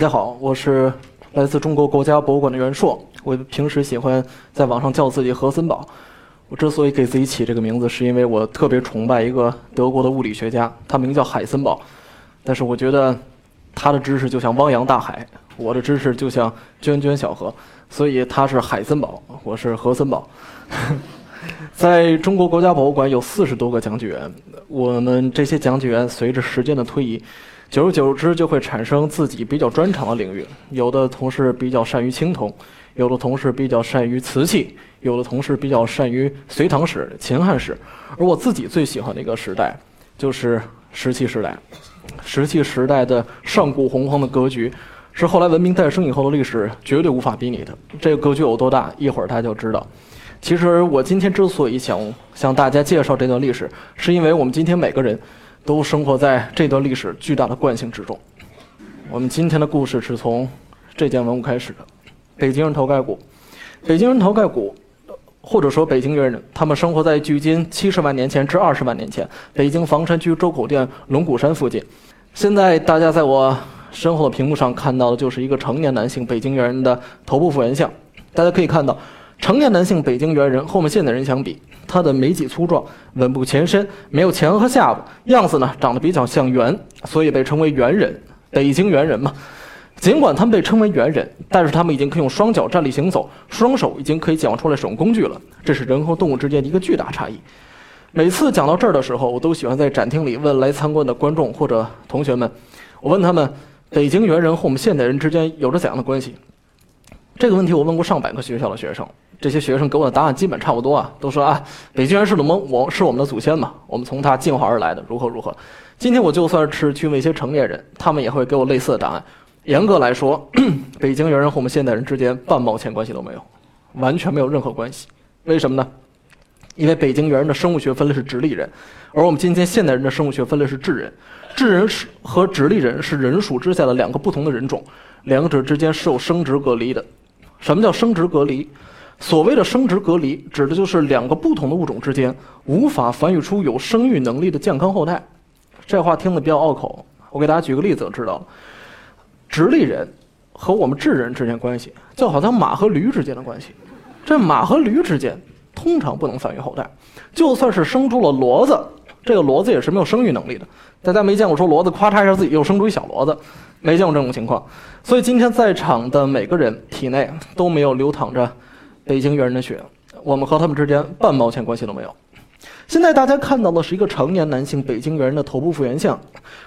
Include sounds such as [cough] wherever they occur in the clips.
大家好，我是来自中国国家博物馆的袁硕。我平时喜欢在网上叫自己何森堡。我之所以给自己起这个名字，是因为我特别崇拜一个德国的物理学家，他名叫海森堡。但是我觉得他的知识就像汪洋大海，我的知识就像涓涓小河，所以他是海森堡，我是何森堡。[laughs] 在中国国家博物馆有四十多个讲解员，我们这些讲解员随着时间的推移，久而久之就会产生自己比较专长的领域。有的同事比较善于青铜，有的同事比较善于瓷器，有的同事比较善于隋唐史、秦汉史。而我自己最喜欢的一个时代，就是石器时代。石器时代的上古洪荒的格局，是后来文明诞生以后的历史绝对无法比拟的。这个格局有多大，一会儿大家就知道。其实我今天之所以想向大家介绍这段历史，是因为我们今天每个人都生活在这段历史巨大的惯性之中。我们今天的故事是从这件文物开始的——北京人头盖骨。北京人头盖骨，或者说北京猿人，他们生活在距今七十万年前至二十万年前北京房山区周口店龙骨山附近。现在大家在我身后的屏幕上看到的就是一个成年男性北京猿人的头部复原像。大家可以看到。成年男性北京猿人和我们现代人相比，他的眉脊粗壮，吻部前伸，没有前额和下巴，样子呢长得比较像猿，所以被称为猿人。北京猿人嘛，尽管他们被称为猿人，但是他们已经可以用双脚站立行走，双手已经可以讲出来使用工具了。这是人和动物之间的一个巨大差异。每次讲到这儿的时候，我都喜欢在展厅里问来参观的观众或者同学们，我问他们，北京猿人和我们现代人之间有着怎样的关系？这个问题我问过上百个学校的学生。这些学生给我的答案基本差不多啊，都说啊，北京人是龙我是我们的祖先嘛，我们从他进化而来的，如何如何。今天我就算是去问一些成年人，他们也会给我类似的答案。严格来说，北京猿人和我们现代人之间半毛钱关系都没有，完全没有任何关系。为什么呢？因为北京猿人的生物学分类是直立人，而我们今天现代人的生物学分类是智人。智人是和直立人是人属之下的两个不同的人种，两者之间是有生殖隔离的。什么叫生殖隔离？所谓的生殖隔离，指的就是两个不同的物种之间无法繁育出有生育能力的健康后代。这话听得比较拗口，我给大家举个例子就知道了。直立人和我们智人之间关系，就好像马和驴之间的关系。这马和驴之间通常不能繁育后代，就算是生出了骡子，这个骡子也是没有生育能力的。大家没见过说骡子咔嚓一下自己又生出一小骡子，没见过这种情况。所以今天在场的每个人体内都没有流淌着。北京猿人的血，我们和他们之间半毛钱关系都没有。现在大家看到的是一个成年男性北京猿人的头部复原像。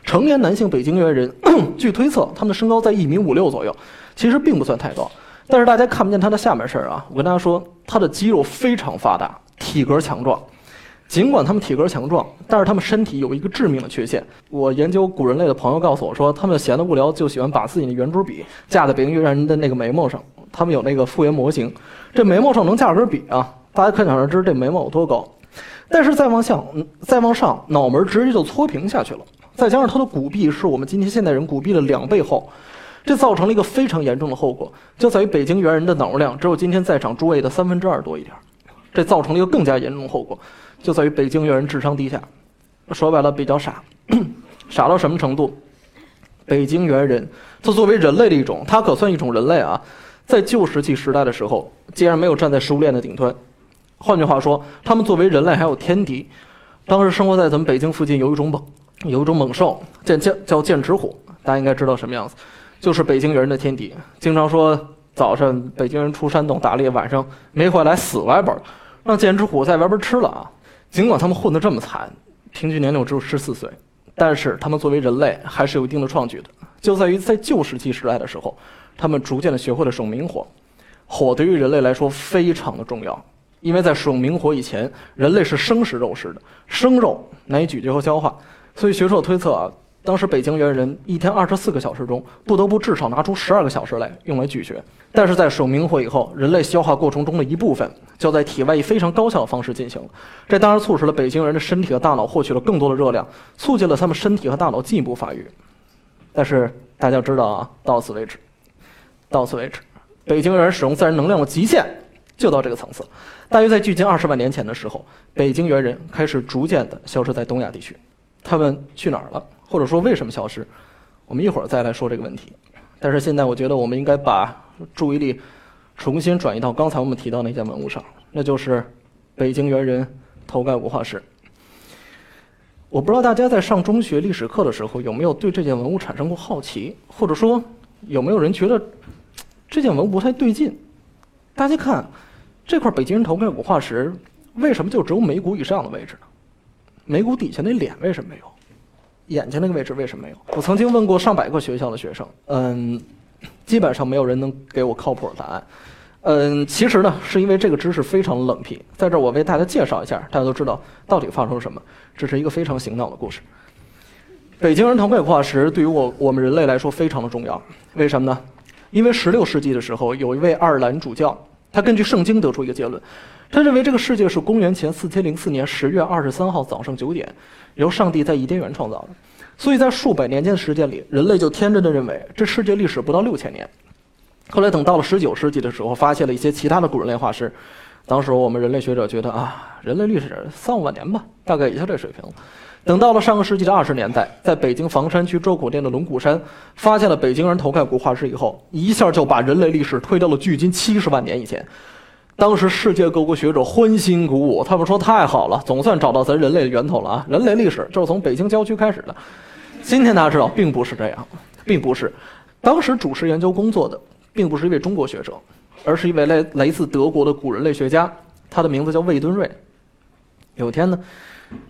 成年男性北京猿人，[coughs] 据推测，他们的身高在一米五六左右，其实并不算太高。但是大家看不见他的下半身啊！我跟大家说，他的肌肉非常发达，体格强壮。尽管他们体格强壮，但是他们身体有一个致命的缺陷。我研究古人类的朋友告诉我说，他们闲得无聊就喜欢把自己的圆珠笔架在北京猿人的那个眉毛上。他们有那个复原模型。这眉毛上能架根笔啊！大家可想而知这眉毛有多高。但是再往下，再往上，脑门直接就搓平下去了。再加上他的骨壁是我们今天现代人骨壁的两倍厚，这造成了一个非常严重的后果，就在于北京猿人的脑容量只有今天在场诸位的三分之二多一点。这造成了一个更加严重的后果，就在于北京猿人智商低下，说白了比较傻，[clears throat] 傻到什么程度？北京猿人，他作为人类的一种，他可算一种人类啊。在旧石器时代的时候，竟然没有站在食物链的顶端。换句话说，他们作为人类还有天敌。当时生活在咱们北京附近有一种猛，有一种猛兽，叫叫叫剑齿虎，大家应该知道什么样子，就是北京人的天敌。经常说早上北京人出山洞打猎，晚上没回来死外边了，让剑齿虎在外边吃了啊。尽管他们混得这么惨，平均年龄只有十四岁，但是他们作为人类还是有一定的创举的，就在于在旧石器时代的时候。他们逐渐的学会了使用明火，火对于人类来说非常的重要，因为在使用明火以前，人类是生食肉食的，生肉难以咀嚼和消化，所以学者推测啊，当时北京猿人一天二十四个小时中，不得不至少拿出十二个小时来用来咀嚼。但是在使用明火以后，人类消化过程中的一部分就在体外以非常高效的方式进行了，这当然促使了北京人的身体和大脑获取了更多的热量，促进了他们身体和大脑进一步发育。但是大家知道啊，到此为止。到此为止，北京猿人使用自然能量的极限就到这个层次。大约在距今二十万年前的时候，北京猿人开始逐渐的消失在东亚地区。他们去哪儿了？或者说为什么消失？我们一会儿再来说这个问题。但是现在我觉得我们应该把注意力重新转移到刚才我们提到那件文物上，那就是北京猿人头盖骨化石。我不知道大家在上中学历史课的时候有没有对这件文物产生过好奇，或者说有没有人觉得这件文物不太对劲？大家看这块北京人头盖骨化石，为什么就只有眉骨以上的位置呢？眉骨底下那脸为什么没有？眼睛那个位置为什么没有？我曾经问过上百个学校的学生，嗯，基本上没有人能给我靠谱的答案。嗯，其实呢，是因为这个知识非常冷僻，在这儿我为大家介绍一下，大家都知道到底发生了什么。这是一个非常醒脑的故事。北京人头盖骨化石对于我我们人类来说非常的重要，为什么呢？因为十六世纪的时候，有一位爱尔兰主教，他根据圣经得出一个结论，他认为这个世界是公元前四千零四年十月二十三号早上九点。由上帝在伊甸园创造的，所以在数百年间的时间里，人类就天真的认为这世界历史不到六千年。后来等到了十九世纪的时候，发现了一些其他的古人类化石，当时我们人类学者觉得啊，人类历史三五万年吧，大概也就这水平。等到了上个世纪的二十年代，在北京房山区周口店的龙骨山发现了北京人头盖骨化石以后，一下就把人类历史推到了距今七十万年以前。当时世界各国学者欢欣鼓舞，他们说太好了，总算找到咱人类的源头了啊！人类历史就是从北京郊区开始的。今天大家知道，并不是这样，并不是。当时主持研究工作的，并不是一位中国学者，而是一位来来自德国的古人类学家，他的名字叫魏敦瑞。有一天呢，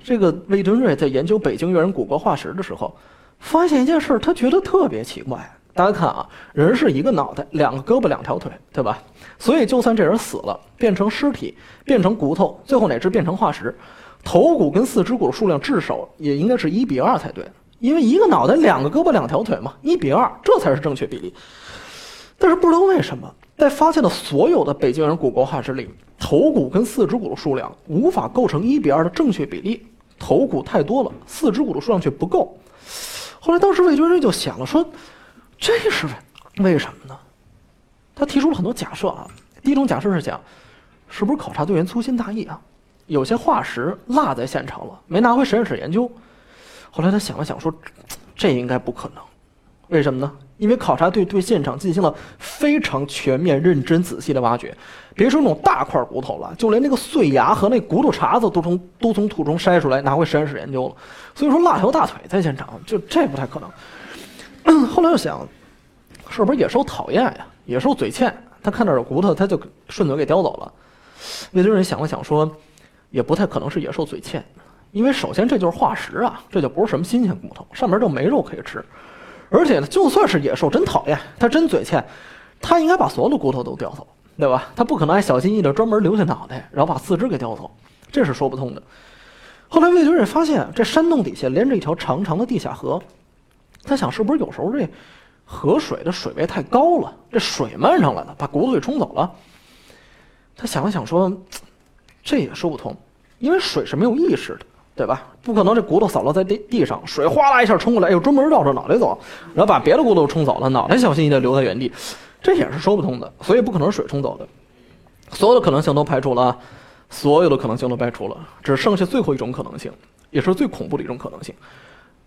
这个魏敦瑞在研究北京猿人骨骼化石的时候，发现一件事，他觉得特别奇怪。大家看啊，人是一个脑袋，两个胳膊，两条腿，对吧？所以就算这人死了，变成尸体，变成骨头，最后乃至变成化石，头骨跟四肢骨数量至少也应该是一比二才对，因为一个脑袋，两个胳膊，两条腿嘛，一比二，这才是正确比例。但是不知道为什么，在发现的所有的北京人骨骼化石里，头骨跟四肢骨的数量无法构成一比二的正确比例，头骨太多了，四肢骨的数量却不够。后来当时魏军瑞就想了说。这是为什么呢？他提出了很多假设啊。第一种假设是讲，是不是考察队员粗心大意啊？有些化石落在现场了，没拿回实验室研究。后来他想了想说，这应该不可能。为什么呢？因为考察队对现场进行了非常全面、认真、仔细的挖掘。别说那种大块骨头了，就连那个碎牙和那骨头茬子都从都从土中筛出来，拿回实验室研究了。所以说，落条大腿在现场，就这不太可能。后来又想，是不是野兽讨厌呀？野兽嘴欠，他看到有骨头，他就顺嘴给叼走了。魏军人想了想说，也不太可能是野兽嘴欠，因为首先这就是化石啊，这就不是什么新鲜骨头，上面就没肉可以吃。而且呢，就算是野兽真讨厌，他真嘴欠，他应该把所有的骨头都叼走，对吧？他不可能还小心翼翼的专门留下脑袋，然后把四肢给叼走，这是说不通的。后来魏军人发现，这山洞底下连着一条长长的地下河。他想，是不是有时候这河水的水位太高了，这水漫上来了，把骨头给冲走了？他想了想说，这也说不通，因为水是没有意识的，对吧？不可能这骨头扫落在地地上，水哗啦一下冲过来，又专门绕着脑袋走，然后把别的骨头冲走了，脑袋小心翼翼地留在原地，这也是说不通的。所以不可能是水冲走的，所有的可能性都排除了，所有的可能性都排除了，只剩下最后一种可能性，也是最恐怖的一种可能性。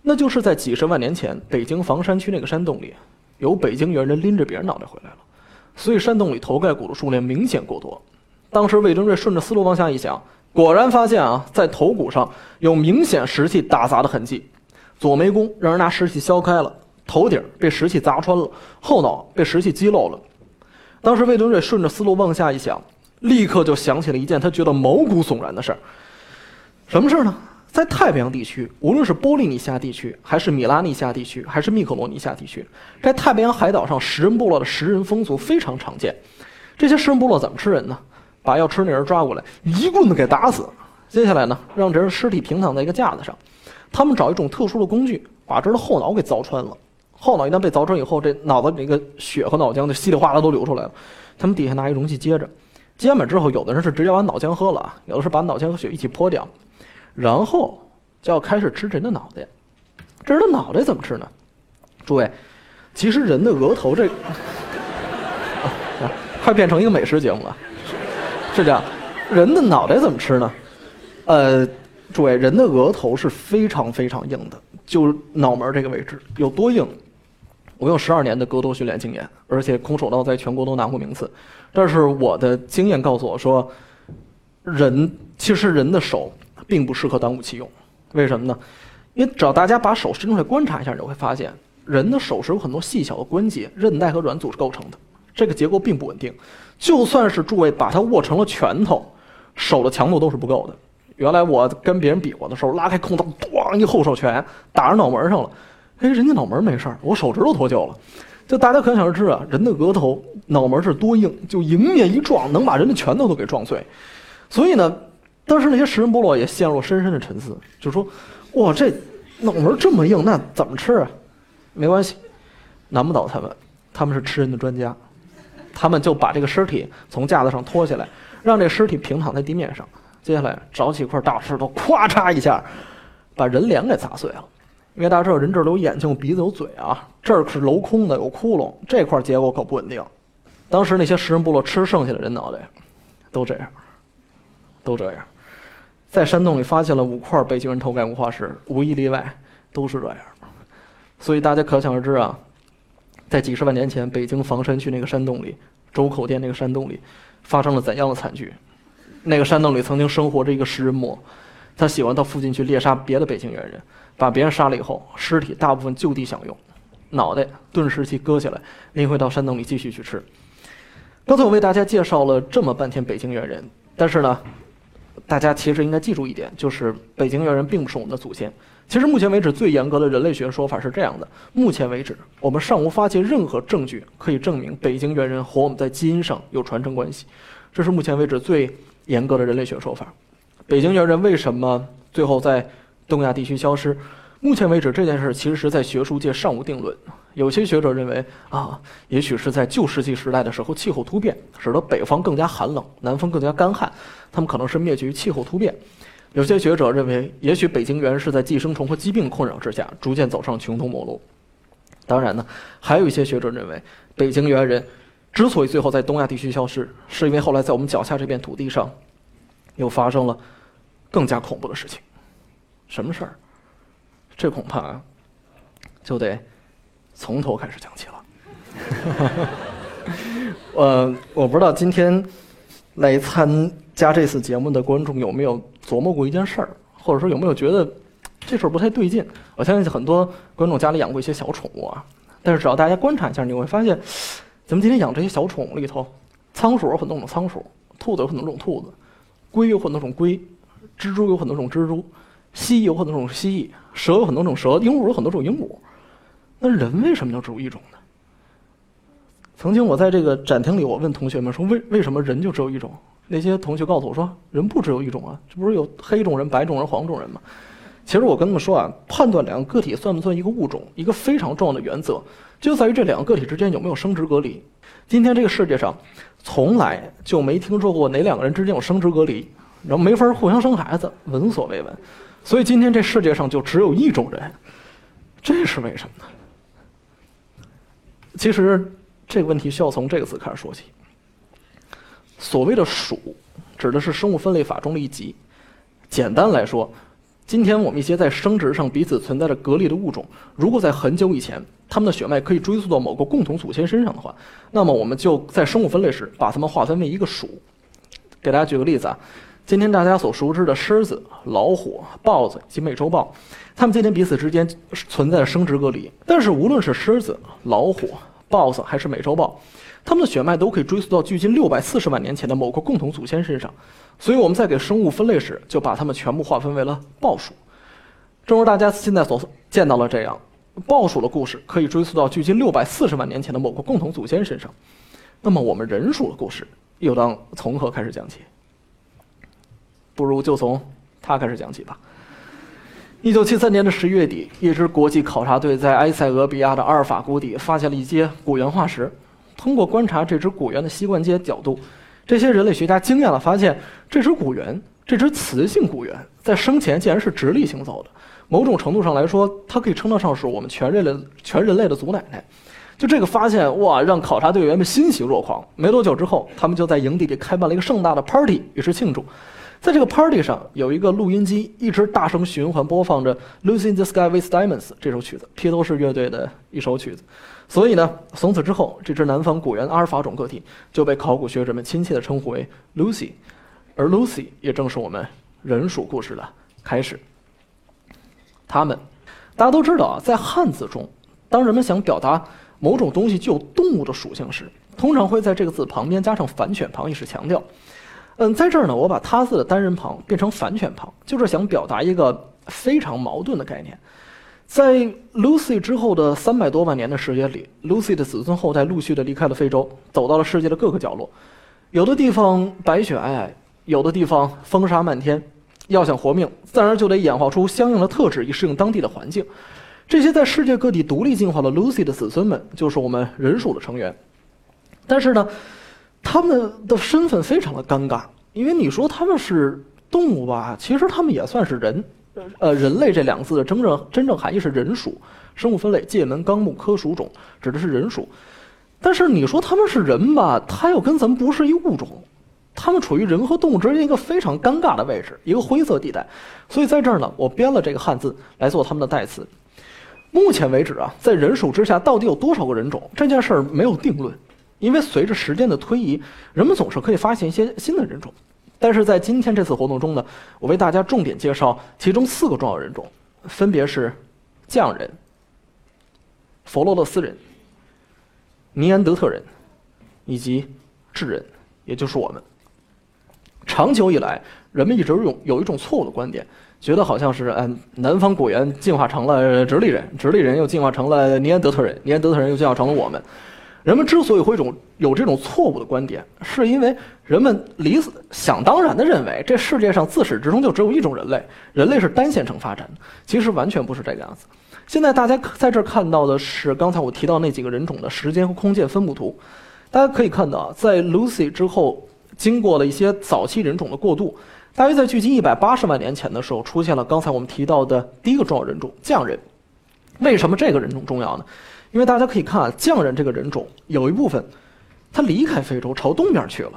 那就是在几十万年前，北京房山区那个山洞里，有北京猿人拎着别人脑袋回来了，所以山洞里头盖骨的数量明显过多。当时魏征瑞顺着思路往下一想，果然发现啊，在头骨上有明显石器打砸的痕迹，左眉弓让人拿石器削开了，头顶被石器砸穿了，后脑被石器击漏了。当时魏敦瑞顺着思路往下一想，立刻就想起了一件他觉得毛骨悚然的事儿。什么事儿呢？在太平洋地区，无论是波利尼西亚地区，还是米拉尼西亚地区，还是密克罗尼西亚地区，在太平洋海岛上，食人部落的食人风俗非常常见。这些食人部落怎么吃人呢？把要吃那人抓过来，一棍子给打死。接下来呢，让这人尸体平躺在一个架子上，他们找一种特殊的工具，把这人的后脑给凿穿了。后脑一旦被凿穿以后，这脑子里个血和脑浆就稀里哗啦都流出来了。他们底下拿一容器接着，接满之后，有的人是直接把脑浆喝了，有的是把脑浆和血一起泼掉。然后就要开始吃人的脑袋，这人的脑袋怎么吃呢？诸位，其实人的额头这，[laughs] 快变成一个美食节目了，是这样，人的脑袋怎么吃呢？呃，诸位，人的额头是非常非常硬的，就脑门这个位置有多硬？我有十二年的格斗训练经验，而且空手道在全国都拿过名次。但是我的经验告诉我说，人其实人的手并不适合当武器用。为什么呢？因为只要大家把手伸出来观察一下，你就会发现，人的手是有很多细小的关节、韧带和软组织构成的，这个结构并不稳定。就算是诸位把它握成了拳头，手的强度都是不够的。原来我跟别人比划的时候，拉开空档，咣一后手拳打着脑门上了。哎，人家脑门没事儿，我手指头脱臼了。就大家可想而知啊，人的额头脑门是多硬，就迎面一撞，能把人的拳头都给撞碎。所以呢，当时那些食人部落也陷入了深深的沉思，就说：“哇，这脑门这么硬，那怎么吃啊？”没关系，难不倒他们，他们是吃人的专家。他们就把这个尸体从架子上拖下来，让这尸体平躺在地面上。接下来找起一块大石头，咵嚓一下，把人脸给砸碎了。因为大家知道，[laughs] 人这儿有眼睛、有鼻子、有嘴啊，这儿是镂空的，有窟窿，这块结构可不稳定。当时那些食人部落吃剩下的人脑袋，都这样，都这样。在山洞里发现了五块北京人头盖骨化石，无一例外都是这样。所以大家可想而知啊，在几十万年前，北京房山区那个山洞里，周口店那个山洞里，发生了怎样的惨剧？那个山洞里曾经生活着一个食人魔，他喜欢到附近去猎杀别的北京猿人，把别人杀了以后，尸体大部分就地享用，脑袋顿时期割下来，拎回到山洞里继续去吃。刚才我为大家介绍了这么半天北京猿人，但是呢，大家其实应该记住一点，就是北京猿人并不是我们的祖先。其实目前为止最严格的人类学说法是这样的：目前为止，我们尚无发现任何证据可以证明北京猿人和我们在基因上有传承关系。这是目前为止最。严格的人类学说法，北京猿人为什么最后在东亚地区消失？目前为止，这件事其实是在学术界尚无定论。有些学者认为啊，也许是在旧石器时代的时候，气候突变使得北方更加寒冷，南方更加干旱，他们可能是灭绝于气候突变。有些学者认为，也许北京猿是在寄生虫和疾病困扰之下，逐渐走上穷途末路。当然呢，还有一些学者认为，北京猿人。之所以最后在东亚地区消失，是因为后来在我们脚下这片土地上，又发生了更加恐怖的事情。什么事儿？这恐怕就得从头开始讲起了。呃，我不知道今天来参加这次节目的观众有没有琢磨过一件事儿，或者说有没有觉得这事儿不太对劲？我相信很多观众家里养过一些小宠物啊，但是只要大家观察一下，你会发现。咱们今天养这些小宠物里头，仓鼠有很多种仓鼠，兔子有很多种兔子，龟有很多种龟，蜘蛛有很多种蜘蛛，蜥蜴有很多种蜥蜴，蛇有很多种蛇，鹦鹉有很多种鹦鹉。那人为什么就只有一种呢？曾经我在这个展厅里，我问同学们说：“为为什么人就只有一种？”那些同学告诉我说：“人不只有一种啊，这不是有黑种人、白种人、黄种人吗？”其实我跟他们说啊，判断两个个体算不算一个物种，一个非常重要的原则。就在于这两个个体之间有没有生殖隔离。今天这个世界上，从来就没听说过哪两个人之间有生殖隔离，然后没法互相生孩子，闻所未闻。所以今天这世界上就只有一种人，这是为什么呢？其实这个问题需要从这个词开始说起。所谓的属，指的是生物分类法中的一级。简单来说。今天我们一些在生殖上彼此存在着隔离的物种，如果在很久以前，它们的血脉可以追溯到某个共同祖先身上的话，那么我们就在生物分类时把它们划分为一个属。给大家举个例子啊，今天大家所熟知的狮子、老虎、豹子及美洲豹，它们今天彼此之间存在着生殖隔离，但是无论是狮子、老虎、豹子还是美洲豹。它们的血脉都可以追溯到距今六百四十万年前的某个共同祖先身上，所以我们在给生物分类时就把它们全部划分为了豹属。正如大家现在所见到了这样，豹属的故事可以追溯到距今六百四十万年前的某个共同祖先身上。那么我们人属的故事又当从何开始讲起？不如就从它开始讲起吧。一九七三年的十一月底，一支国际考察队在埃塞俄比亚的阿尔法谷底发现了一阶古猿化石。通过观察这只古猿的膝关节角度，这些人类学家惊讶地发现，这只古猿，这只雌性古猿，在生前竟然是直立行走的。某种程度上来说，它可以称得上是我们全人类全人类的祖奶奶。就这个发现，哇，让考察队员们欣喜若狂。没多久之后，他们就在营地里开办了一个盛大的 party，以示庆祝。在这个 party 上，有一个录音机一直大声循环播放着《Lucy in the Sky with Diamonds》这首曲子，披头士乐队的一首曲子。所以呢，从此之后，这只南方古猿阿尔法种个体就被考古学者们亲切地称呼为 Lucy，而 Lucy 也正是我们人属故事的开始。他们，大家都知道啊，在汉字中，当人们想表达某种东西具有动物的属性时，通常会在这个字旁边加上反犬旁，以示强调。嗯，在这儿呢，我把他字的单人旁变成反犬旁，就是想表达一个非常矛盾的概念。在 Lucy 之后的三百多万年的时间里，Lucy 的子孙后代陆续的离开了非洲，走到了世界的各个角落。有的地方白雪皑皑，有的地方风沙漫天。要想活命，自然就得演化出相应的特质，以适应当地的环境。这些在世界各地独立进化的 Lucy 的子孙们，就是我们人属的成员。但是呢？他们的身份非常的尴尬，因为你说他们是动物吧，其实他们也算是人。呃，人类这两个字的真正真正含义是人属，生物分类界门纲目科属种，指的是人属。但是你说他们是人吧，他又跟咱们不是一物种，他们处于人和动物之间一个非常尴尬的位置，一个灰色地带。所以在这儿呢，我编了这个汉字来做他们的代词。目前为止啊，在人属之下到底有多少个人种，这件事儿没有定论。因为随着时间的推移，人们总是可以发现一些新的人种，但是在今天这次活动中呢，我为大家重点介绍其中四个重要人种，分别是匠人、佛罗勒斯人、尼安德特人以及智人，也就是我们。长久以来，人们一直有有一种错误的观点，觉得好像是嗯，南方古猿进化成了直立人，直立人又进化成了尼安德特人，尼安德特人又进化成了我们。人们之所以会种有这种错误的观点，是因为人们理想当然的认为这世界上自始至终就只有一种人类，人类是单线程发展的。其实完全不是这个样子。现在大家在这儿看到的是刚才我提到那几个人种的时间和空间分布图。大家可以看到，在 Lucy 之后，经过了一些早期人种的过渡，大约在距今一百八十万年前的时候，出现了刚才我们提到的第一个重要人种——匠人。为什么这个人种重要呢？因为大家可以看啊，匠人这个人种有一部分，他离开非洲朝东边去了。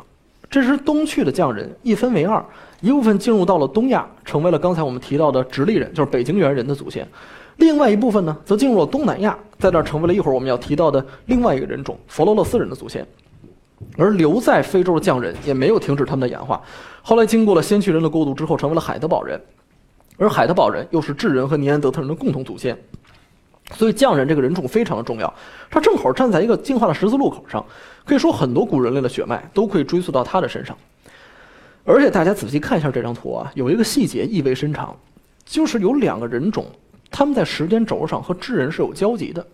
这时东去的匠人一分为二，一部分进入到了东亚，成为了刚才我们提到的直立人，就是北京猿人的祖先；另外一部分呢，则进入了东南亚，在那儿成为了一会儿我们要提到的另外一个人种——佛罗勒斯人的祖先。而留在非洲的匠人也没有停止他们的演化，后来经过了先驱人的过渡之后，成为了海德堡人，而海德堡人又是智人和尼安德特人的共同祖先。所以匠人这个人种非常的重要，他正好站在一个进化的十字路口上，可以说很多古人类的血脉都可以追溯到他的身上。而且大家仔细看一下这张图啊，有一个细节意味深长，就是有两个人种，他们在时间轴上和智人是有交集的，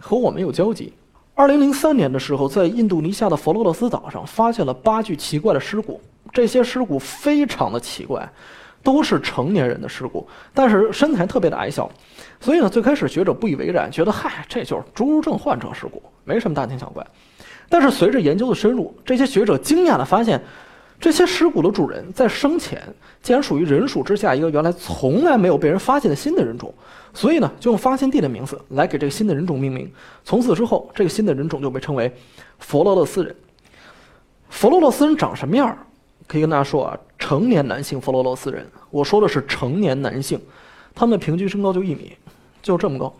和我们有交集。二零零三年的时候，在印度尼西亚的佛罗勒斯岛上发现了八具奇怪的尸骨，这些尸骨非常的奇怪，都是成年人的尸骨，但是身材特别的矮小。所以呢，最开始学者不以为然，觉得嗨，这就是侏儒症患者尸骨，没什么大惊小怪。但是随着研究的深入，这些学者惊讶地发现，这些尸骨的主人在生前竟然属于人属之下一个原来从来没有被人发现的新的人种。所以呢，就用发现地的名字来给这个新的人种命名。从此之后，这个新的人种就被称为佛罗勒斯人。佛罗勒斯人长什么样？可以跟大家说啊，成年男性佛罗勒斯人，我说的是成年男性，他们的平均身高就一米。就这么高，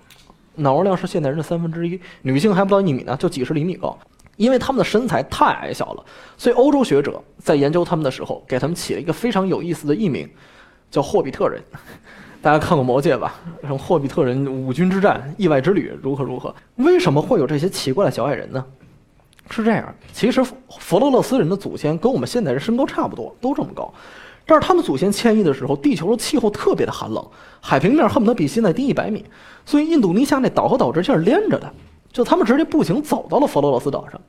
脑容量是现代人的三分之一，女性还不到一米呢，就几十厘米高。因为他们的身材太矮小了，所以欧洲学者在研究他们的时候，给他们起了一个非常有意思的艺名，叫霍比特人。[laughs] 大家看过《魔戒》吧？什么霍比特人五军之战、意外之旅如何如何？为什么会有这些奇怪的小矮人呢？是这样，其实佛罗勒斯人的祖先跟我们现代人身高差不多，都这么高。但是他们祖先迁移的时候，地球的气候特别的寒冷，海平面恨不得比现在低一百米，所以印度尼西亚那岛和岛之间是连着的，就他们直接步行走到了佛罗勒斯岛上。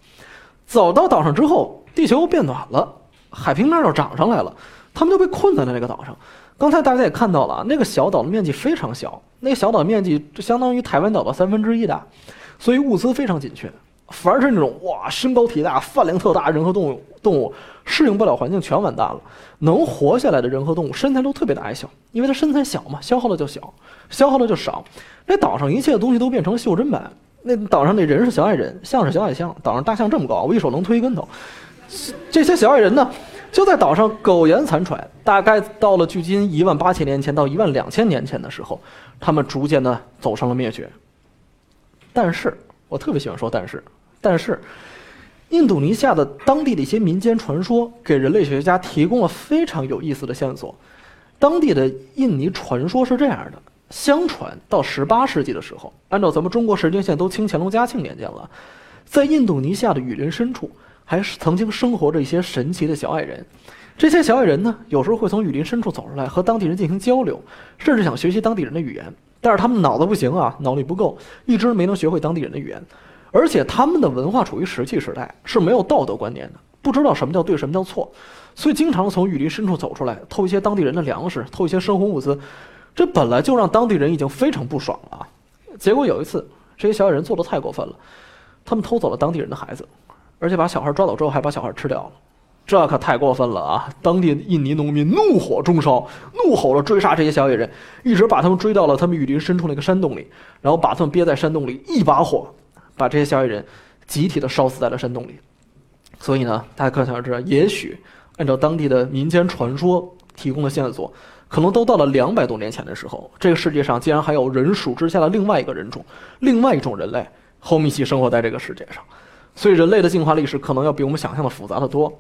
走到岛上之后，地球又变暖了，海平面又涨上来了，他们就被困在了那个岛上。刚才大家也看到了，那个小岛的面积非常小，那个小岛面积就相当于台湾岛的三分之一大，所以物资非常紧缺。反而是那种哇，身高体大、饭量特大人和动物，动物适应不了环境，全完蛋了。能活下来的人和动物身材都特别的矮小，因为它身材小嘛，消耗的就小，消耗的就少。那岛上一切的东西都变成袖珍版。那岛上那人是小矮人，象是小矮象，岛上大象这么高，我一手能推一跟头。这些小矮人呢，就在岛上苟延残喘，大概到了距今一万八千年前到一万两千年前的时候，他们逐渐的走上了灭绝。但是我特别喜欢说但是，但是，印度尼西亚的当地的一些民间传说给人类学家提供了非常有意思的线索。当地的印尼传说是这样的：相传到十八世纪的时候，按照咱们中国时间线都清乾隆嘉庆年间了，在印度尼西亚的雨林深处，还曾经生活着一些神奇的小矮人。这些小矮人呢，有时候会从雨林深处走出来，和当地人进行交流，甚至想学习当地人的语言。但是他们脑子不行啊，脑力不够，一直没能学会当地人的语言。而且他们的文化处于石器时代，是没有道德观念的，不知道什么叫对，什么叫错，所以经常从雨林深处走出来，偷一些当地人的粮食，偷一些生活物资。这本来就让当地人已经非常不爽了。结果有一次，这些小矮人做的太过分了，他们偷走了当地人的孩子，而且把小孩抓走之后，还把小孩吃掉了。这可太过分了啊！当地印尼农民怒火中烧，怒吼着追杀这些小野人，一直把他们追到了他们雨林深处那个山洞里，然后把他们憋在山洞里，一把火把这些小矮人集体的烧死在了山洞里。所以呢，大家可想而知，也许按照当地的民间传说提供的线索，可能都到了两百多年前的时候，这个世界上竟然还有人属之下的另外一个人种，另外一种人类，后面一起生活在这个世界上。所以人类的进化历史可能要比我们想象的复杂的多。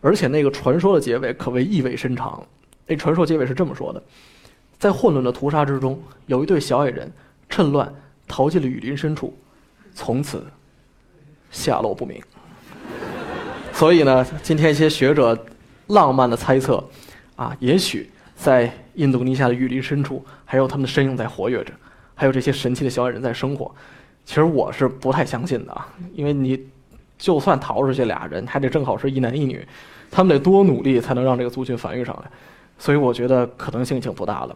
而且那个传说的结尾可谓意味深长。那传说结尾是这么说的：在混乱的屠杀之中，有一对小矮人趁乱逃进了雨林深处，从此下落不明。所以呢，今天一些学者浪漫的猜测，啊，也许在印度尼西亚的雨林深处，还有他们的身影在活跃着，还有这些神奇的小矮人在生活。其实我是不太相信的啊，因为你。就算逃出去俩人，还得正好是一男一女，他们得多努力才能让这个族群繁育上来，所以我觉得可能性已经不大了。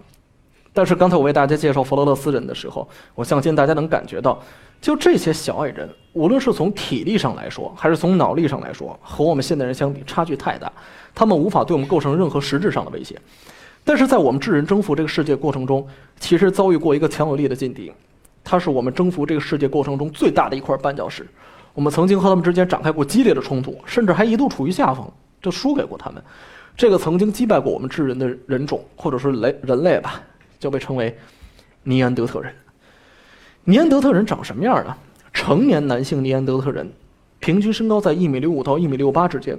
但是刚才我为大家介绍佛罗勒斯人的时候，我相信大家能感觉到，就这些小矮人，无论是从体力上来说，还是从脑力上来说，和我们现代人相比差距太大，他们无法对我们构成任何实质上的威胁。但是在我们智人征服这个世界过程中，其实遭遇过一个强有力的劲敌，它是我们征服这个世界过程中最大的一块绊脚石。我们曾经和他们之间展开过激烈的冲突，甚至还一度处于下风，就输给过他们。这个曾经击败过我们智人的人种，或者说人人类吧，就被称为尼安德特人。尼安德特人长什么样呢？成年男性尼安德特人平均身高在一米六五到一米六八之间，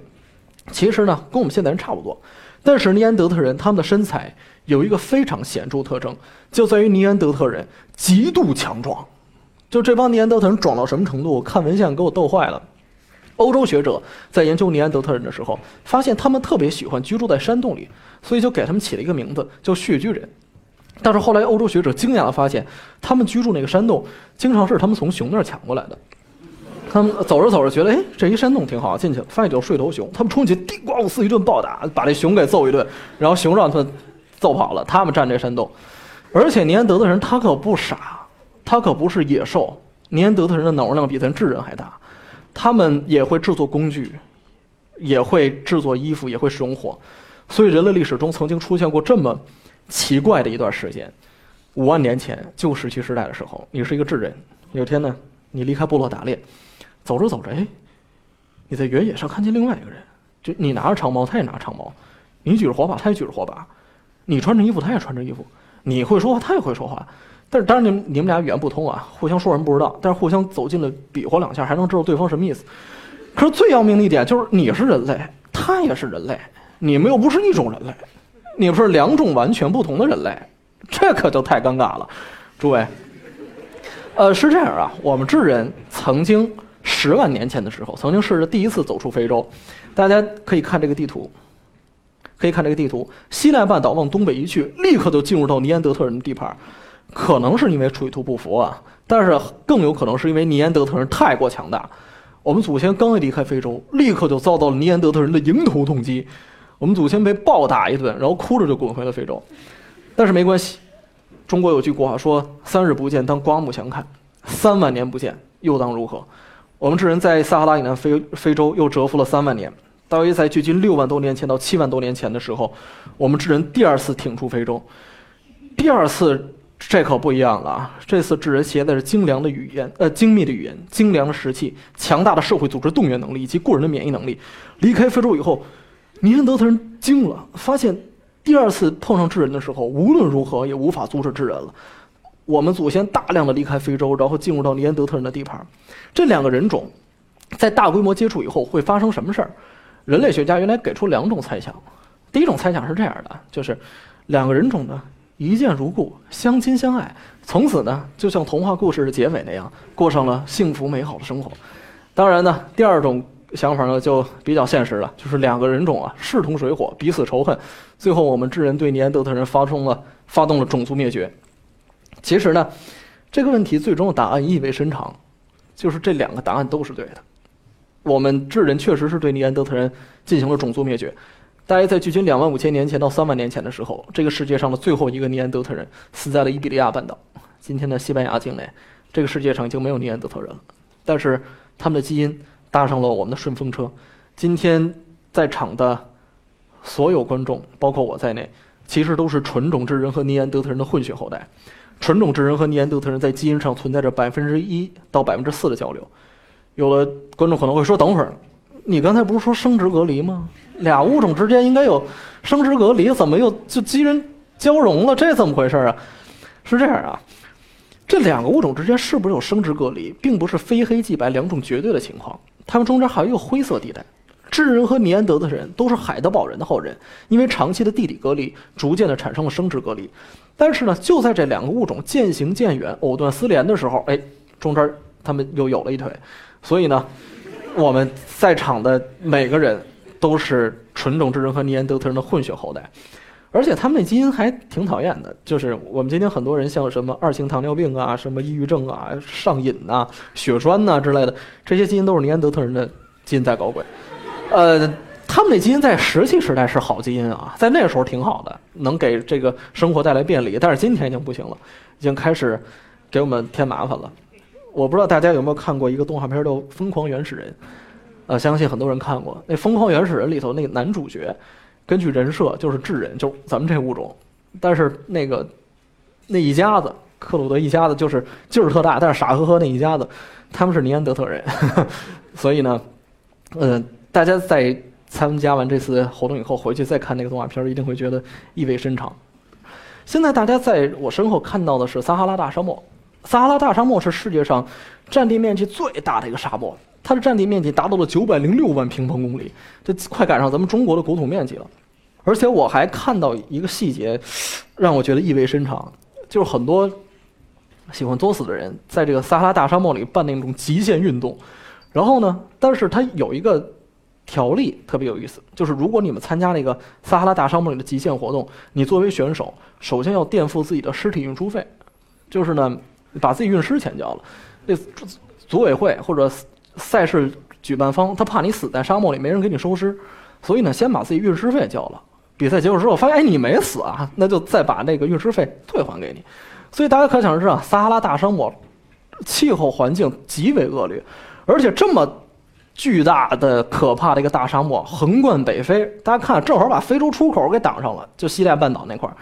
其实呢跟我们现代人差不多。但是尼安德特人他们的身材有一个非常显著特征，就在于尼安德特人极度强壮。就这帮尼安德特人壮到什么程度？看文献给我逗坏了。欧洲学者在研究尼安德特人的时候，发现他们特别喜欢居住在山洞里，所以就给他们起了一个名字叫穴居人。但是后来欧洲学者惊讶地发现，他们居住那个山洞，经常是他们从熊那儿抢过来的。他们走着走着觉得，哎，这一山洞挺好，进去了，发现有睡头熊，他们冲进去，叮咣四一顿暴打，把这熊给揍一顿，然后熊让他们揍跑了，他们占这山洞。而且尼安德特人他可不傻。他可不是野兽，尼安德特人的脑容量比咱智人还大，他们也会制作工具，也会制作衣服，也会使用火，所以人类历史中曾经出现过这么奇怪的一段时间：五万年前旧石器时代的时候，你是一个智人，有天呢，你离开部落打猎，走着走着，哎，你在原野上看见另外一个人，就你拿着长矛，他也拿长矛，你举着火把，他也举着火把，你穿着衣服，他也穿着衣服，你会说话，他也会说话。但是当然，你们你们俩语言不通啊，互相说什么不知道。但是互相走近了，比划两下，还能知道对方什么意思。可是最要命的一点就是，你是人类，他也是人类，你们又不是一种人类，你们是两种完全不同的人类，[laughs] 这可就太尴尬了。诸位，呃，是这样啊，我们智人曾经十万年前的时候，曾经试着第一次走出非洲。大家可以看这个地图，可以看这个地图，西奈半岛往东北一去，立刻就进入到尼安德特人的地盘。可能是因为水土不服啊，但是更有可能是因为尼安德特人太过强大。我们祖先刚一离开非洲，立刻就遭到了尼安德特人的迎头痛击，我们祖先被暴打一顿，然后哭着就滚回了非洲。但是没关系，中国有句古话说：“三日不见，当刮目相看；三万年不见，又当如何？”我们智人在撒哈拉以南非非洲又蛰伏了三万年，大约在距今六万多年前到七万多年前的时候，我们智人第二次挺出非洲，第二次。这可不一样了啊！这次智人携带着精良的语言，呃，精密的语言、精良的石器、强大的社会组织动员能力以及过人的免疫能力，离开非洲以后，尼安德特人惊了，发现第二次碰上智人的时候，无论如何也无法阻止智人了。我们祖先大量的离开非洲，然后进入到尼安德特人的地盘。这两个人种在大规模接触以后会发生什么事儿？人类学家原来给出两种猜想。第一种猜想是这样的，就是两个人种呢一见如故，相亲相爱，从此呢就像童话故事的结尾那样，过上了幸福美好的生活。当然呢，第二种想法呢就比较现实了，就是两个人种啊势同水火，彼此仇恨，最后我们智人对尼安德特人发生了发动了种族灭绝。其实呢，这个问题最终的答案意味深长，就是这两个答案都是对的。我们智人确实是对尼安德特人进行了种族灭绝。大约在距今两万五千年前到三万年前的时候，这个世界上的最后一个尼安德特人死在了伊比利亚半岛，今天的西班牙境内。这个世界上已经没有尼安德特人了，但是他们的基因搭上了我们的顺风车。今天在场的所有观众，包括我在内，其实都是纯种智人和尼安德特人的混血后代。纯种智人和尼安德特人在基因上存在着百分之一到百分之四的交流。有的观众可能会说：“等会儿，你刚才不是说生殖隔离吗？俩物种之间应该有生殖隔离，怎么又就基因交融了？这怎么回事啊？”是这样啊，这两个物种之间是不是有生殖隔离，并不是非黑即白两种绝对的情况，他们中间还有一个灰色地带。智人和尼安德特人都是海德堡人的后人，因为长期的地理隔离，逐渐的产生了生殖隔离。但是呢，就在这两个物种渐行渐远、藕断丝连的时候，哎，中间他们又有了一腿。所以呢，我们在场的每个人都是纯种智人和尼安德特人的混血后代，而且他们那基因还挺讨厌的，就是我们今天很多人像什么二型糖尿病啊、什么抑郁症啊、上瘾呐、血栓呐之类的，这些基因都是尼安德特人的基因在搞鬼。呃，他们那基因在石器时代是好基因啊，在那个时候挺好的，能给这个生活带来便利。但是今天已经不行了，已经开始给我们添麻烦了。我不知道大家有没有看过一个动画片叫《疯狂原始人》，呃，相信很多人看过。那《疯狂原始人》里头那个男主角，根据人设就是智人，就咱们这物种。但是那个那一家子克鲁德一家子就是劲儿特大，但是傻呵呵那一家子，他们是尼安德特人。[laughs] 所以呢，嗯。大家在参加完这次活动以后，回去再看那个动画片，一定会觉得意味深长。现在大家在我身后看到的是撒哈拉大沙漠。撒哈拉大沙漠是世界上占地面积最大的一个沙漠，它的占地面积达到了九百零六万平方公里，这快赶上咱们中国的国土面积了。而且我还看到一个细节，让我觉得意味深长，就是很多喜欢作死的人在这个撒哈拉大沙漠里办那种极限运动，然后呢，但是它有一个。条例特别有意思，就是如果你们参加那个撒哈拉大沙漠里的极限活动，你作为选手，首先要垫付自己的尸体运输费，就是呢，把自己运尸钱交了。那组委会或者赛事举办方，他怕你死在沙漠里，没人给你收尸，所以呢，先把自己运尸费交了。比赛结束之后，发现哎你没死啊，那就再把那个运尸费退还给你。所以大家可想而知啊，撒哈拉大沙漠气候环境极为恶劣，而且这么。巨大的、可怕的一个大沙漠横贯北非，大家看，正好把非洲出口给挡上了。就西奈半岛那块儿，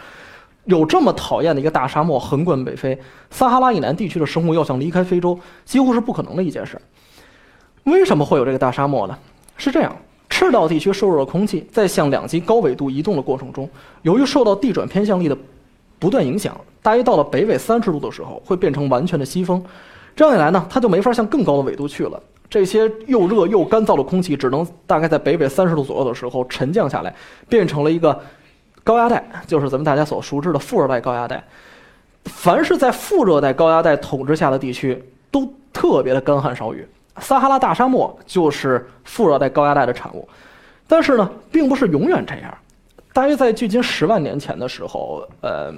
有这么讨厌的一个大沙漠横贯北非，撒哈拉以南地区的生物要想离开非洲，几乎是不可能的一件事。为什么会有这个大沙漠呢？是这样，赤道地区受热的空气在向两极高纬度移动的过程中，由于受到地转偏向力的不断影响，大约到了北纬三十度的时候，会变成完全的西风。这样一来呢，它就没法向更高的纬度去了。这些又热又干燥的空气，只能大概在北纬三十度左右的时候沉降下来，变成了一个高压带，就是咱们大家所熟知的副热带高压带。凡是在副热带高压带统治下的地区，都特别的干旱少雨。撒哈拉大沙漠就是副热带高压带的产物。但是呢，并不是永远这样。大约在距今十万年前的时候，呃，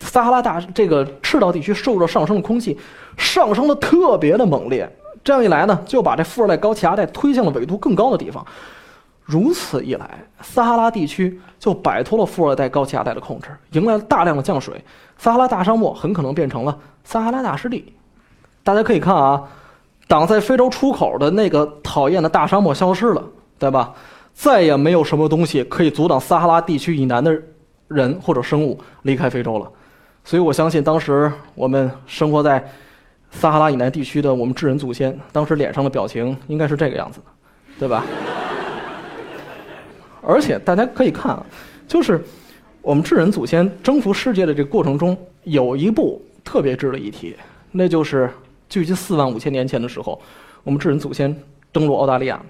撒哈拉大这个赤道地区受热上升的空气上升的特别的猛烈。这样一来呢，就把这副热带高气压带推向了纬度更高的地方。如此一来，撒哈拉地区就摆脱了副热带高气压带的控制，迎来了大量的降水。撒哈拉大沙漠很可能变成了撒哈拉大湿地。大家可以看啊，挡在非洲出口的那个讨厌的大沙漠消失了，对吧？再也没有什么东西可以阻挡撒哈拉地区以南的人或者生物离开非洲了。所以我相信，当时我们生活在。撒哈拉以南地区的我们智人祖先，当时脸上的表情应该是这个样子的，对吧？[laughs] 而且大家可以看啊，就是我们智人祖先征服世界的这个过程中，有一步特别值得一提，那就是距今四万五千年前的时候，我们智人祖先登陆澳大利亚。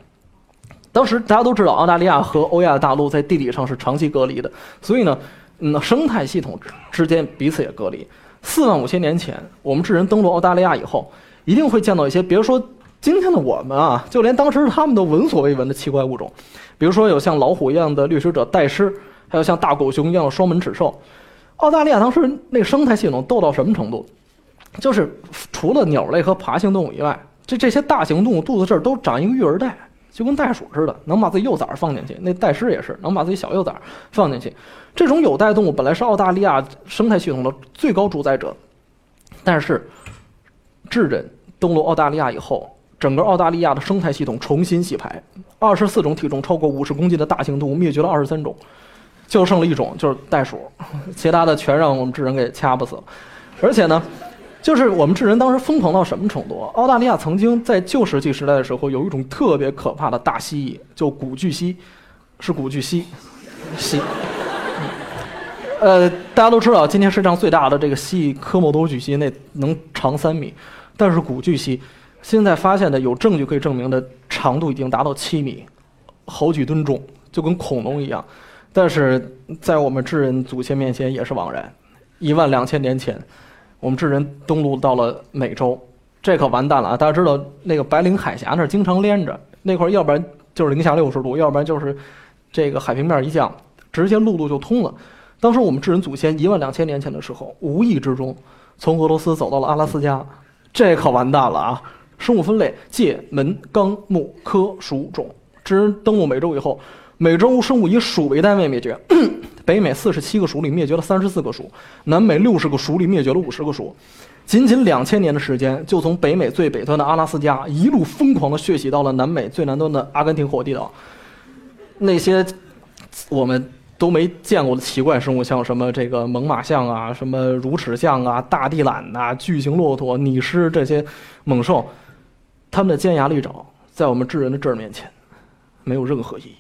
当时大家都知道，澳大利亚和欧亚大陆在地理上是长期隔离的，所以呢，嗯，生态系统之间彼此也隔离。四万五千年前，我们智人登陆澳大利亚以后，一定会见到一些，别说今天的我们啊，就连当时他们都闻所未闻的奇怪物种，比如说有像老虎一样的掠食者带狮，还有像大狗熊一样的双门齿兽。澳大利亚当时那生态系统逗到什么程度？就是除了鸟类和爬行动物以外，这这些大型动物肚子这儿都长一个育儿袋。就跟袋鼠似的，能把自己幼崽放进去。那袋狮也是能把自己小幼崽放进去。这种有袋动物本来是澳大利亚生态系统的最高主宰者，但是智人登陆澳大利亚以后，整个澳大利亚的生态系统重新洗牌。二十四种体重超过五十公斤的大型动物灭绝了二十三种，就剩了一种就是袋鼠，[laughs] 其他的全让我们智人给掐不死。而且呢。就是我们智人当时疯狂到什么程度？澳大利亚曾经在旧石器时代的时候，有一种特别可怕的大蜥蜴，叫古巨蜥，是古巨蜥，蜥。呃，大家都知道，今天世界上最大的这个蜥蜴科莫多巨蜥，那能长三米，但是古巨蜥现在发现的有证据可以证明的长度已经达到七米，好几吨重，就跟恐龙一样。但是在我们智人祖先面前也是枉然，一万两千年前。我们智人登陆到了美洲，这可完蛋了啊！大家知道那个白令海峡那儿经常连着那块，要不然就是零下六十度，要不然就是这个海平面一降，直接陆路就通了。当时我们智人祖先一万两千年前的时候，无意之中从俄罗斯走到了阿拉斯加，这可完蛋了啊！生物分类：界、门、纲、目、科、属、种。智人登陆美洲以后。美洲生物以属为单位灭绝，北美四十七个属里灭绝了三十四个属，南美六十个属里灭绝了五十个属，仅仅两千年的时间，就从北美最北端的阿拉斯加一路疯狂的血洗到了南美最南端的阿根廷火地岛。那些我们都没见过的奇怪生物，像什么这个猛犸象啊，什么乳齿象啊，大地懒呐，巨型骆驼、拟狮这些猛兽，它们的尖牙利爪在我们智人的这儿面前没有任何意义。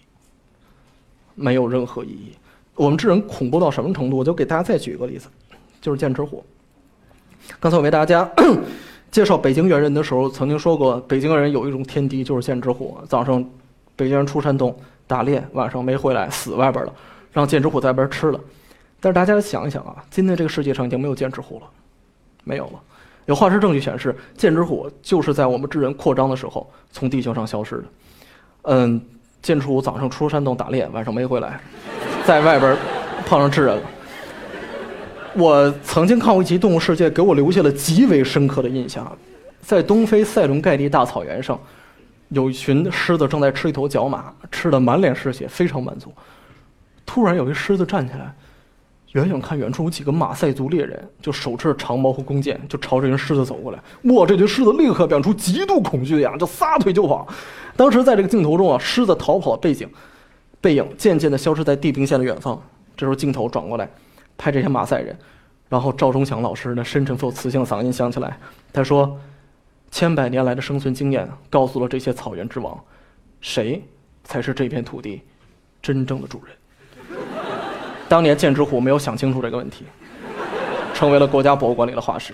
没有任何意义。我们智人恐怖到什么程度？我就给大家再举一个例子，就是剑齿虎。刚才我为大家 [coughs] 介绍北京猿人的时候，曾经说过，北京人有一种天敌，就是剑齿虎。早上北京人出山洞打猎，晚上没回来，死外边了，让剑齿虎在外边吃了。但是大家想一想啊，今天这个世界上已经没有剑齿虎了，没有了。有化石证据显示，剑齿虎就是在我们智人扩张的时候从地球上消失的。嗯。剑齿虎早上出山洞打猎，晚上没回来，[laughs] 在外边碰上智人了。我曾经看过一集《动物世界》，给我留下了极为深刻的印象。在东非塞伦盖蒂大草原上，有一群狮子正在吃一头角马，吃的满脸是血，非常满足。突然有一狮子站起来，远远看远处有几个马赛族猎人，就手持着长矛和弓箭，就朝这群狮子走过来。哇！这群狮子立刻表现出极度恐惧的样子，就撒腿就跑。当时在这个镜头中啊，狮子逃跑的背景，背影渐渐地消失在地平线的远方。这时候镜头转过来，拍这些马赛人，然后赵忠祥老师那深沉富有磁性的嗓音响起来，他说：“千百年来的生存经验告诉了这些草原之王，谁才是这片土地真正的主人？”当年剑齿虎没有想清楚这个问题，成为了国家博物馆里的化石。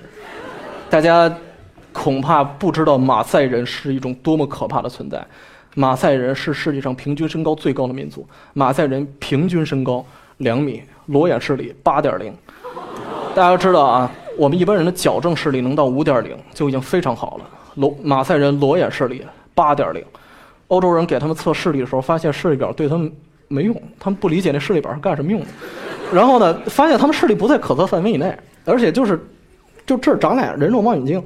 大家。恐怕不知道马赛人是一种多么可怕的存在。马赛人是世界上平均身高最高的民族。马赛人平均身高两米，裸眼视力八点零。大家知道啊，我们一般人的矫正视力能到五点零就已经非常好了。裸马赛人裸眼视力八点零。欧洲人给他们测视力的时候，发现视力表对他们没用，他们不理解那视力表是干什么用的。然后呢，发现他们视力不在可测范围以内，而且就是就这儿长俩人肉望远镜。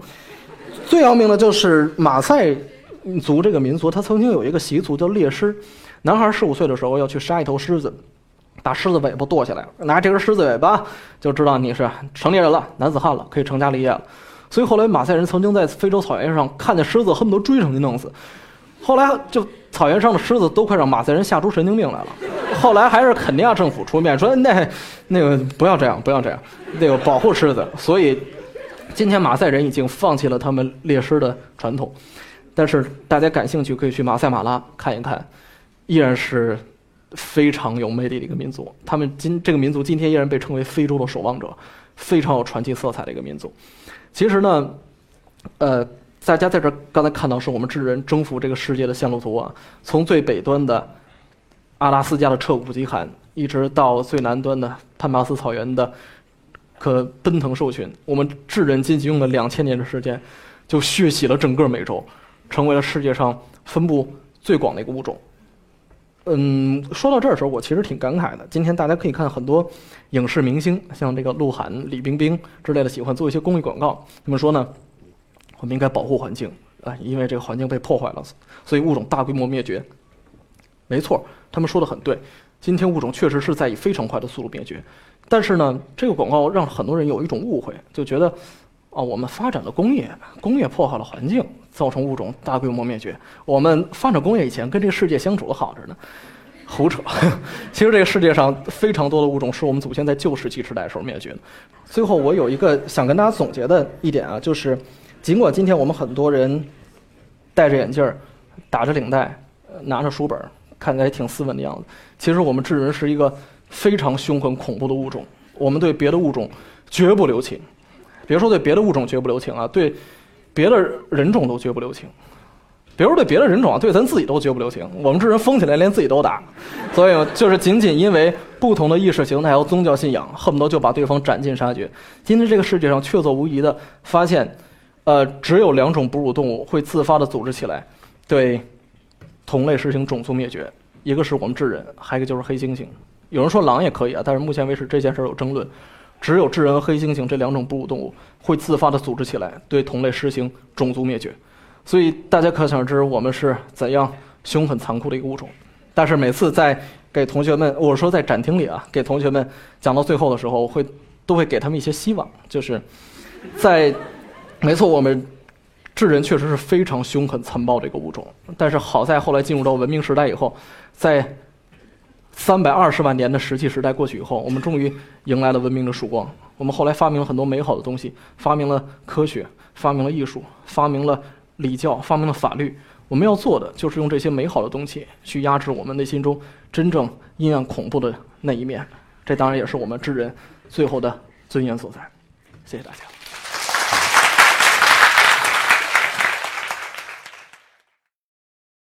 最要命的就是马赛族这个民族，他曾经有一个习俗叫猎狮。男孩十五岁的时候要去杀一头狮子，把狮子尾巴剁下来，拿这根狮子尾巴就知道你是成年人了，男子汉了，可以成家立业了。所以后来马赛人曾经在非洲草原上看见狮子，恨不得追上去弄死。后来就草原上的狮子都快让马赛人吓出神经病来了。后来还是肯尼亚政府出面说：“ [laughs] 那那个不要这样，不要这样，那个保护狮子。”所以。今天马赛人已经放弃了他们猎狮的传统，但是大家感兴趣可以去马赛马拉看一看，依然是非常有魅力的一个民族。他们今这个民族今天依然被称为非洲的守望者，非常有传奇色彩的一个民族。其实呢，呃，大家在这儿刚才看到是我们智人征服这个世界的线路图啊，从最北端的阿拉斯加的彻骨极寒，一直到最南端的潘巴斯草原的可奔腾兽群，我们智人仅仅用了两千年的时间，就血洗了整个美洲，成为了世界上分布最广的一个物种。嗯，说到这儿的时候，我其实挺感慨的。今天大家可以看很多影视明星，像这个鹿晗、李冰冰之类的，喜欢做一些公益广告。他们说呢，我们应该保护环境啊，因为这个环境被破坏了，所以物种大规模灭绝。没错，他们说的很对。今天物种确实是在以非常快的速度灭绝，但是呢，这个广告让很多人有一种误会，就觉得，哦，我们发展了工业，工业破坏了环境。造成物种大规模灭绝。我们发展工业以前跟这个世界相处的好着呢，胡扯！[laughs] 其实这个世界上非常多的物种是我们祖先在旧石器时代的时候灭绝的。最后我有一个想跟大家总结的一点啊，就是尽管今天我们很多人戴着眼镜儿、打着领带、拿着书本，看起来挺斯文的样子，其实我们智人是一个非常凶狠恐怖的物种。我们对别的物种绝不留情，别说对别的物种绝不留情啊，对。别的人种都绝不留情，别说对别的人种啊，对咱自己都绝不留情。我们这人疯起来连自己都打，所以就是仅仅因为不同的意识形态和宗教信仰，恨不得就把对方斩尽杀绝。今天这个世界上确凿无疑的发现，呃，只有两种哺乳动物会自发的组织起来，对同类实行种族灭绝，一个是我们智人，还有一个就是黑猩猩。有人说狼也可以啊，但是目前为止这件事有争论。只有智人和黑猩猩这两种哺乳动物会自发地组织起来，对同类实行种族灭绝。所以大家可想而知，我们是怎样凶狠残酷的一个物种。但是每次在给同学们，我说在展厅里啊，给同学们讲到最后的时候，我会都会给他们一些希望，就是在没错，我们智人确实是非常凶狠残暴的一个物种。但是好在后来进入到文明时代以后，在三百二十万年的石器时代过去以后，我们终于迎来了文明的曙光。我们后来发明了很多美好的东西，发明了科学，发明了艺术，发明了礼教，发明了法律。我们要做的就是用这些美好的东西去压制我们内心中真正阴暗恐怖的那一面。这当然也是我们智人最后的尊严所在。谢谢大家。